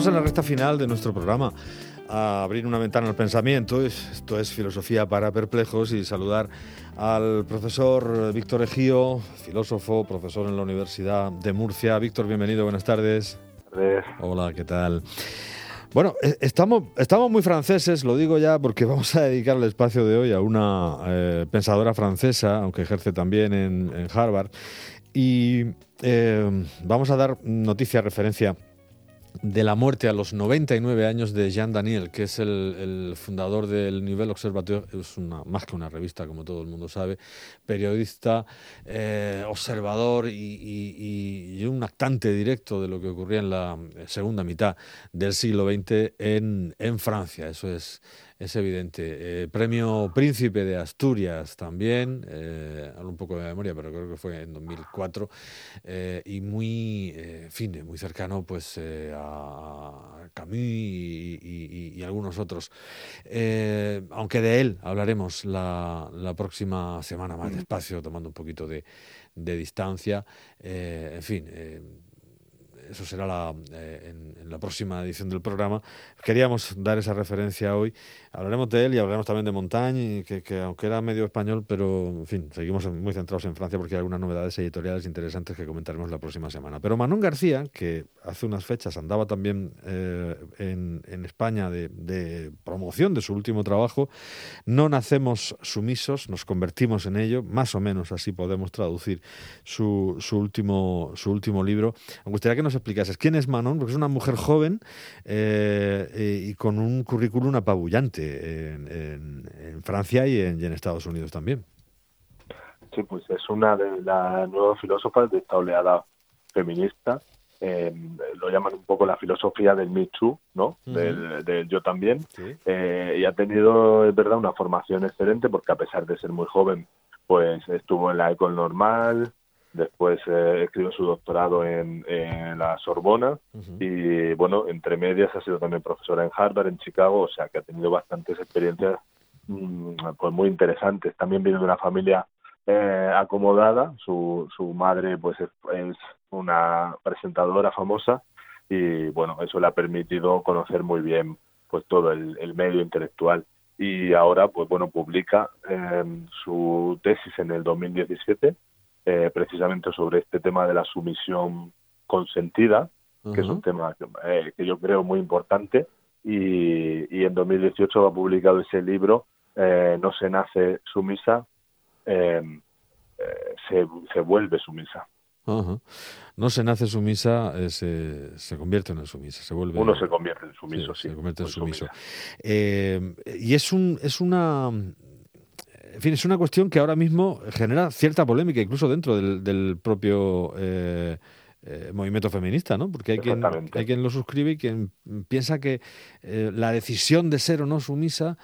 Vamos a la recta final de nuestro programa a abrir una ventana al pensamiento. Esto es filosofía para perplejos y saludar al profesor Víctor Ejío, filósofo, profesor en la Universidad de Murcia. Víctor, bienvenido, buenas tardes. Hola, ¿qué tal? Bueno, e, estamos, estamos muy franceses, lo digo ya porque vamos a dedicar el espacio de hoy a una eh, pensadora francesa, aunque ejerce también en, Harvard, y eh, vamos a dar noticia, referencia de la muerte a los 99 años de Jean Daniel, que es el, fundador del Nivel Observateur, es una, más que una revista, como todo el mundo sabe, periodista, eh, observador y, un actante directo de lo que ocurría en la segunda mitad del siglo XX en, en Francia. Eso es es evidente. Eh, premio Príncipe de Asturias también, eh, hablo un poco de memoria, pero creo que fue en 2004, eh, y muy, fin, muy cercano pues a Camus y, algunos otros. aunque de él hablaremos la, próxima semana más despacio, tomando un poquito de, distancia. en fin eso será la, en, la próxima edición del programa. Queríamos dar esa referencia hoy. Hablaremos de él y hablaremos también de Montagne, que, que, aunque era medio español, pero en fin, seguimos muy centrados en Francia porque hay algunas novedades editoriales interesantes que comentaremos la próxima semana. Pero Manon García, que hace unas fechas andaba también eh, en, España de, de promoción de su último trabajo, no nacemos sumisos, nos convertimos en ello, más o menos así podemos traducir su, su, último, su último libro. Me gustaría que nos explicases quién es Manon, porque es una mujer joven eh, y con un currículum apabullante en, Francia y en, Estados Unidos también. Sí, pues es una de las nuevas filósofas de esta oleada feminista. Eh, lo llaman un poco la filosofía del Me Too, ¿no? del, yo también. Eh, y ha tenido, es verdad, una formación excelente porque a pesar de ser muy joven, pues estuvo en la Ecole Normal, Después eh, escribió su doctorado en, la Sorbona y, bueno, entre medias ha sido también profesora en Harvard, en Chicago, o sea que ha tenido bastantes experiencias mm, pues muy interesantes. También viene de una familia eh, acomodada, su, su madre pues es, una presentadora famosa y, bueno, eso le ha permitido conocer muy bien pues todo el, medio intelectual. Y ahora pues bueno publica eh, su tesis en el 2017 eh, precisamente sobre este tema de la sumisión consentida, que es un tema eh, que, yo creo muy importante. Y, en 2018 ha publicado ese libro, eh, No se nace sumisa, se, se, vuelve sumisa. No se nace sumisa, se, se, convierte en sumisa, se vuelve. Uno se convierte en sumiso, sí. se convierte en sumiso. y es un, es una en fin, es una cuestión que ahora mismo genera cierta polémica, incluso dentro del, propio eh, eh, movimiento feminista, ¿no? Porque hay quien, hay quien lo suscribe y quien piensa que eh, la decisión de ser o no sumisa,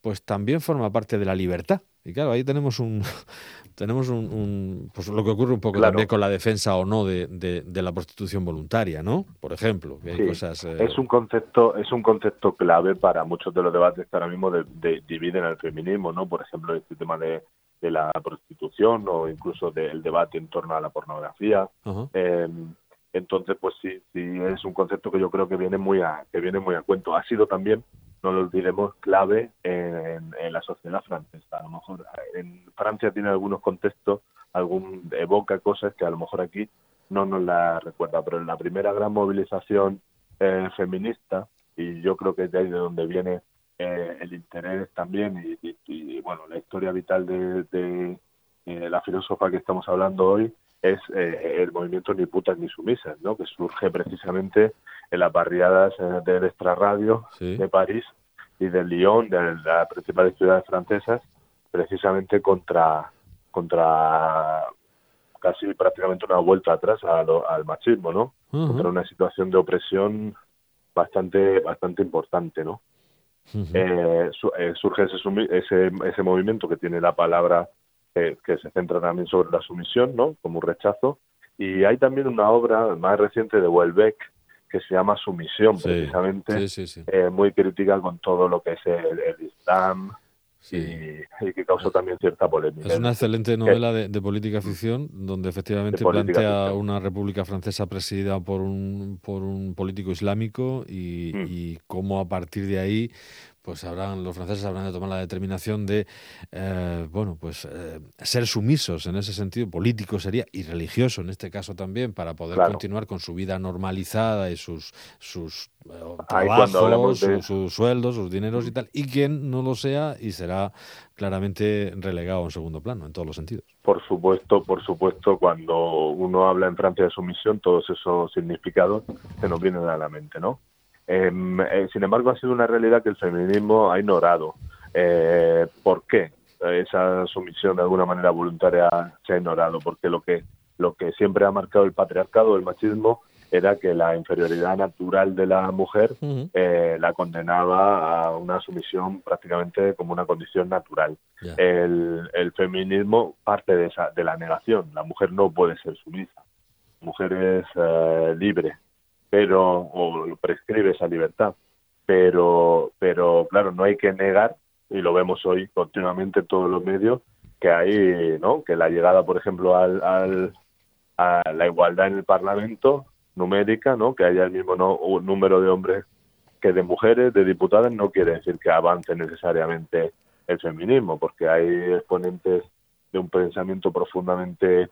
pues también forma parte de la libertad. Y claro, ahí tenemos un, tenemos un, pues lo que ocurre un poco también con la defensa o no de, de, la prostitución voluntaria, ¿no? Por ejemplo, cosas, eh, es un concepto es un concepto clave para muchos de los debates que ahora mismo de, dividen el feminismo, ¿no? Por ejemplo, este tema de, la prostitución o incluso del debate en torno a la pornografía. Em, entonces, pues sí, sí es un concepto que yo creo que viene muy a que viene muy a cuento. Ha sido también no lo olvidemos, clave en, la sociedad francesa. A lo mejor en Francia tiene algunos contextos, algún evoca cosas que a lo mejor aquí no nos la recuerda, pero en la primera gran movilización eh, feminista, y yo creo que es de ahí de donde viene eh, el interés también y, bueno, la historia vital de, eh, la filósofa que estamos hablando hoy, es el movimiento Ni putas ni sumisas, ¿no? que surge precisamente en las barriadas eh, del extrarradio de París y de Lyon, de las principales ciudades francesas, precisamente contra, contra casi prácticamente una vuelta atrás al machismo, ¿no? Contra una situación de opresión bastante, bastante importante, ¿no? Eh, eh, surge ese, ese, ese movimiento que tiene la palabra que se centra también sobre la sumisión, ¿no? Como un rechazo. Y hay también una obra más reciente de Welbeck, que se llama Sumisión, precisamente, eh, muy crítica con todo lo que es el, Islam, y, que causó también cierta polémica. Es una excelente novela de, política ficción donde efectivamente plantea una república francesa presidida por un, por un político islámico y, mm. y cómo a partir de ahí pues habrán, los franceses habrán de tomar la determinación de, eh, bueno, pues eh, ser sumisos en ese sentido, político sería, y religioso en este caso también, para poder continuar con su vida normalizada y sus, sus eh, trabajos, sus sueldos, sus dineros y tal, y quien no lo sea y será claramente relegado en segundo plano, en todos los sentidos. Por supuesto, por supuesto, cuando uno habla en Francia de sumisión, todos esos significados se nos vienen a la mente, ¿no? Em, eh, sin embargo, ha sido una realidad que el feminismo ha ignorado. Eh, ¿Por qué? Esa sumisión de alguna manera voluntaria se ha ignorado, porque lo que, lo que siempre ha marcado el patriarcado, el machismo, era que la inferioridad natural de la mujer eh, la condenaba a una sumisión prácticamente como una condición natural. El, el, feminismo parte de, esa, de la negación. La mujer no puede ser sumisa. La mujer es libre, pero o prescribe esa libertad. Pero, pero claro, no hay que negar y lo vemos hoy continuamente en todos los medios que hay, ¿no? Que la llegada, por ejemplo, al, al a la igualdad en el Parlamento numérica, ¿no? Que haya el mismo número de hombres que de mujeres, de diputadas, no quiere decir que avance necesariamente el feminismo, porque hay exponentes de un pensamiento profundamente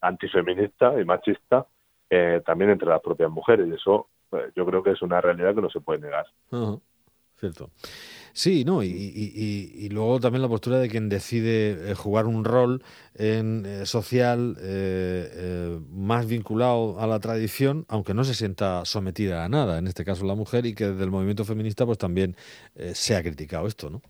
antifeminista y machista eh, también entre las propias mujeres. Y eso pues, yo creo que es una realidad que no se puede negar. Cierto. Sí, no, y, luego también la postura de quien decide eh, jugar un rol en, eh, social más vinculado a la tradición, aunque no se sienta sometida a nada, en este caso la mujer, y que desde el movimiento feminista pues también se ha criticado esto, ¿no?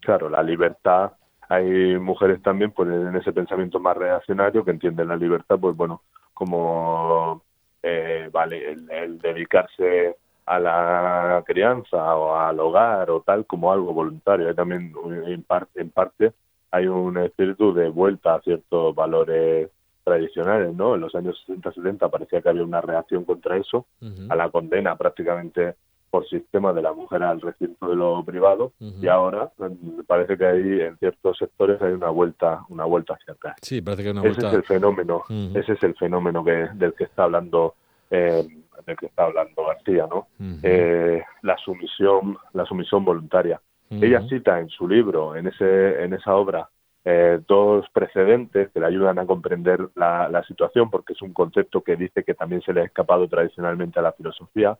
Claro, la libertad, hay mujeres también pues en ese pensamiento más reaccionario que entienden la libertad, pues bueno, como eh, vale el, dedicarse a la crianza o al hogar o tal como algo voluntario. Hay también en parte, en parte hay un espíritu de vuelta a ciertos valores tradicionales, ¿no? En los años 60-70 parecía que había una reacción contra eso, a la condena prácticamente por sistema de la mujer al recinto de lo privado y ahora mm, parece que hay en ciertos sectores hay una vuelta una vuelta hacia atrás. Sí parece que una vuelta... ese es el fenómeno ese es el fenómeno que del que está hablando eh, del que está hablando García no eh, la sumisión la sumisión voluntaria. Ella cita en su libro en ese en esa obra eh, dos precedentes que le ayudan a comprender la, la situación porque es un concepto que dice que también se le ha escapado tradicionalmente a la filosofía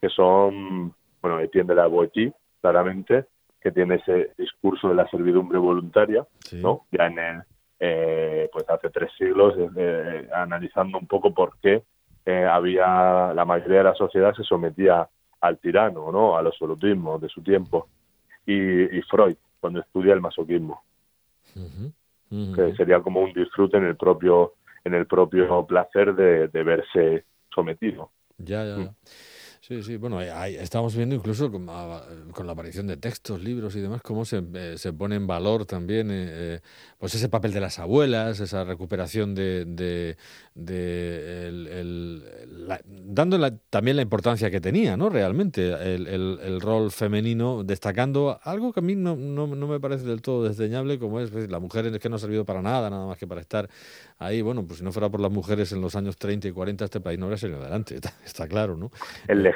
que son, bueno, Etienne de la Boétie, claramente, que tiene ese discurso de la servidumbre voluntaria, ¿no? Ya en el, eh, pues hace tres siglos, eh, analizando un poco por qué eh, había, la mayoría de la sociedad se sometía al tirano, ¿no? Al absolutismo de su tiempo. Y, Freud, cuando estudia el masoquismo, que sería como un disfrute en el propio, en el propio placer de, verse sometido. Ya, ya, ya. Sí, sí, bueno, estamos viendo incluso con, la aparición de textos, libros y demás, cómo se, eh, se pone en valor también eh, eh, pues ese papel de las abuelas, esa recuperación de, de, el, dándole también la importancia que tenía, ¿no? Realmente, el, el, rol femenino, destacando algo que a mí no, no, no, me parece del todo desdeñable, como es la mujer es que no ha servido para nada, nada más que para estar ahí. Bueno, pues si no fuera por las mujeres en los años 30 y 40, este país no habría salido adelante, está, claro, ¿no?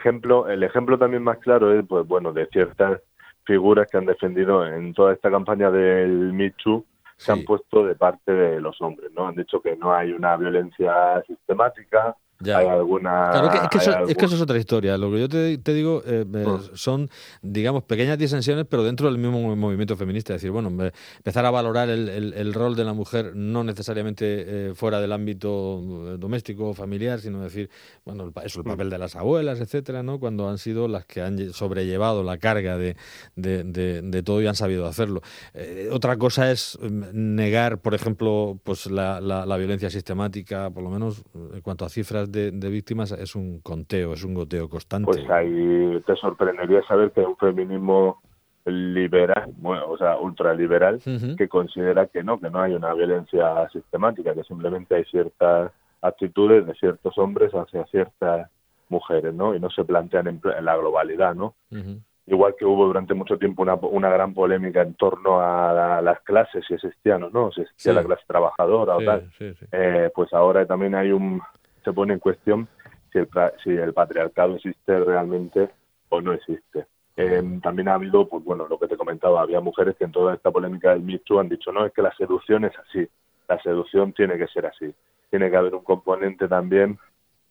El ejemplo, el ejemplo también más claro es, pues bueno, de ciertas figuras que han defendido en toda esta campaña del Me se han puesto de parte de los hombres, ¿no? Han dicho que no hay una violencia sistemática, hay alguna. Claro, es, que eso, es, que eso, es otra historia. Lo que yo te, te digo eh, mm. son, digamos, pequeñas disensiones, pero dentro del mismo movimiento feminista. Es decir, bueno, empezar a valorar el, el, rol de la mujer no necesariamente eh, fuera del ámbito eh, doméstico o familiar, sino decir, bueno, eso, el mm. papel de las abuelas, etcétera, ¿no? Cuando han sido las que han sobrellevado la carga de, de, de, todo y han sabido hacerlo. otra cosa es mm, negar, por ejemplo, pues la, la, la violencia sistemática, por lo menos en cuanto a cifras de, víctimas es un conteo, es un goteo constante. Pues ahí te sorprendería saber que un feminismo liberal, o sea, ultraliberal, que considera que no, que no hay una violencia sistemática, que simplemente hay ciertas actitudes de ciertos hombres hacia ciertas mujeres, ¿no? Y no se plantean en, la globalidad, ¿no? igual que hubo durante mucho tiempo una, una gran polémica en torno a las clases, si existían o no, si existía la clase trabajadora o tal, eh, pues ahora también hay un, se pone en cuestión si el, si el patriarcado existe realmente o no existe. Em, también ha habido, pues bueno, lo que te comentaba, había mujeres que en toda esta polémica del Me han dicho, no, es que la seducción es así, la seducción tiene que ser así. Tiene que haber un componente también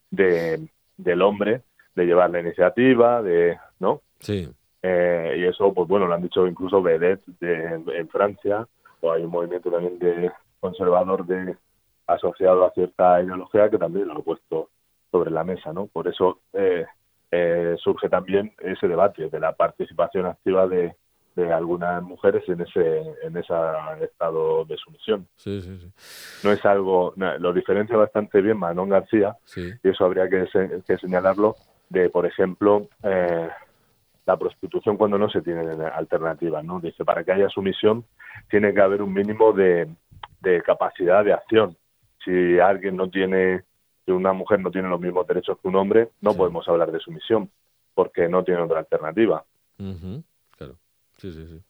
de, del hombre, de llevar la iniciativa, de, ¿no? Sí. Eh, y eso, pues bueno, lo han dicho incluso Vedet en Francia, o hay un movimiento también de conservador de asociado a cierta ideología que también lo ha puesto sobre la mesa, ¿no? Por eso eh, eh, surge también ese debate de la participación activa de, algunas mujeres en ese en ese estado de sumisión. Sí, sí, sí. No es algo, lo diferencia bastante bien Manon García, y eso habría que, que, señalarlo, de, por ejemplo, eh, la prostitución cuando no se tiene alternativa, ¿no? Dice, para que haya sumisión tiene que haber un mínimo de, de capacidad de acción. Si alguien no tiene una mujer no tiene los mismos derechos que un hombre, no podemos hablar de sumisión, porque no tiene otra alternativa. Claro, sí, sí, sí.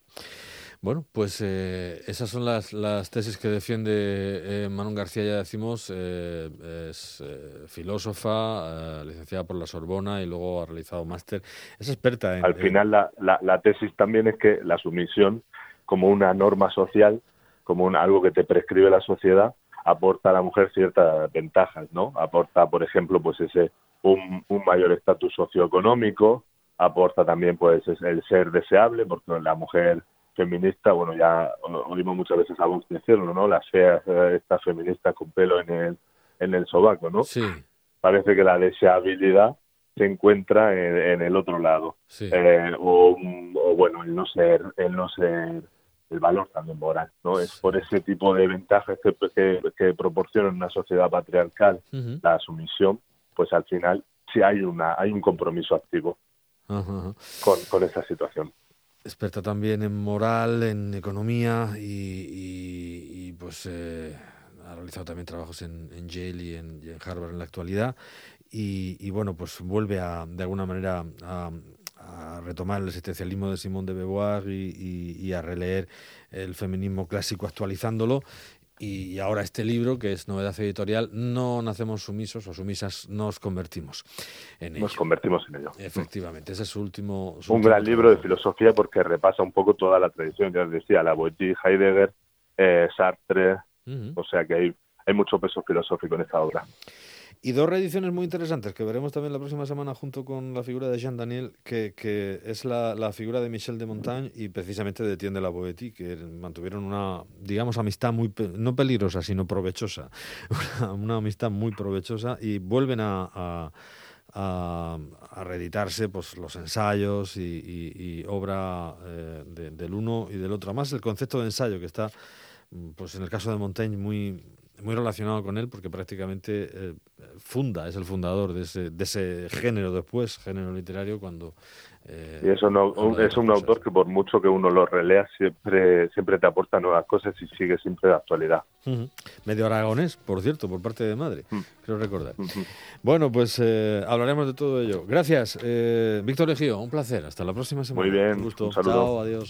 Bueno, pues eh, esas son las, las, tesis que defiende eh, Manon García, ya decimos, eh, es filósofa, licenciada por la Sorbona y luego ha realizado máster. Es experta en... Al final la, la, tesis también es que la sumisión como una norma social, como un, algo que te prescribe la sociedad, aporta a la mujer ciertas ventajas, ¿no? Aporta, por ejemplo, pues ese un, mayor estatus socioeconómico, aporta también pues el ser deseable, porque la mujer feminista, bueno, ya oímos muchas veces a vos decirlo, ¿no? Las feas, eh, estas feministas con pelo en el, en el sobaco, ¿no? Sí. Parece que la deseabilidad se encuentra en, el otro lado. Eh, o, o, bueno, el no ser, el no ser el valor también moral, ¿no? Es por ese tipo de ventajas que, que, proporciona una sociedad patriarcal la sumisión, pues al final sí hay una hay un compromiso activo Con, con esa situación. Experta también en moral, en economía y, pues eh, ha realizado también trabajos en, en Yale y en, y en, Harvard en la actualidad y, bueno, pues vuelve a, de alguna manera a, a retomar el existencialismo de Simón de Beauvoir y, a releer el feminismo clásico actualizándolo. Y ahora este libro, que es novedad editorial, no nacemos sumisos o sumisas, nos convertimos en ello. Nos convertimos en ello. Efectivamente, ese es su último... un gran libro de filosofía porque repasa un poco toda la tradición, ya os decía, la Boétie, Heidegger, eh, Sartre, o sea que hay, hay mucho peso filosófico en esta obra. Y dos reediciones muy interesantes que veremos también la próxima semana junto con la figura de Jean Daniel, que, que es la, la, figura de Michel de Montaigne y precisamente de Etienne de la Boétie, que mantuvieron una, digamos, amistad muy, no peligrosa, sino provechosa, una, amistad muy provechosa y vuelven a, a a, reeditarse pues, los ensayos y, obra eh, del uno y del otro. Además, el concepto de ensayo que está, pues en el caso de Montaigne, muy, muy relacionado con él porque prácticamente eh, funda, es el fundador de ese, de ese género después, género literario, cuando... Eh, y eso no, es un autor que por mucho que uno lo relea siempre, siempre te aporta nuevas cosas y sigue siempre de actualidad. Medio aragonés, por cierto, por parte de madre, mm. creo recordar. Bueno, pues eh, hablaremos de todo ello. Gracias, Víctor Ejío, un placer. Hasta la próxima semana. Muy bien, un, gusto. saludo. adiós.